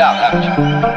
out, haven't you?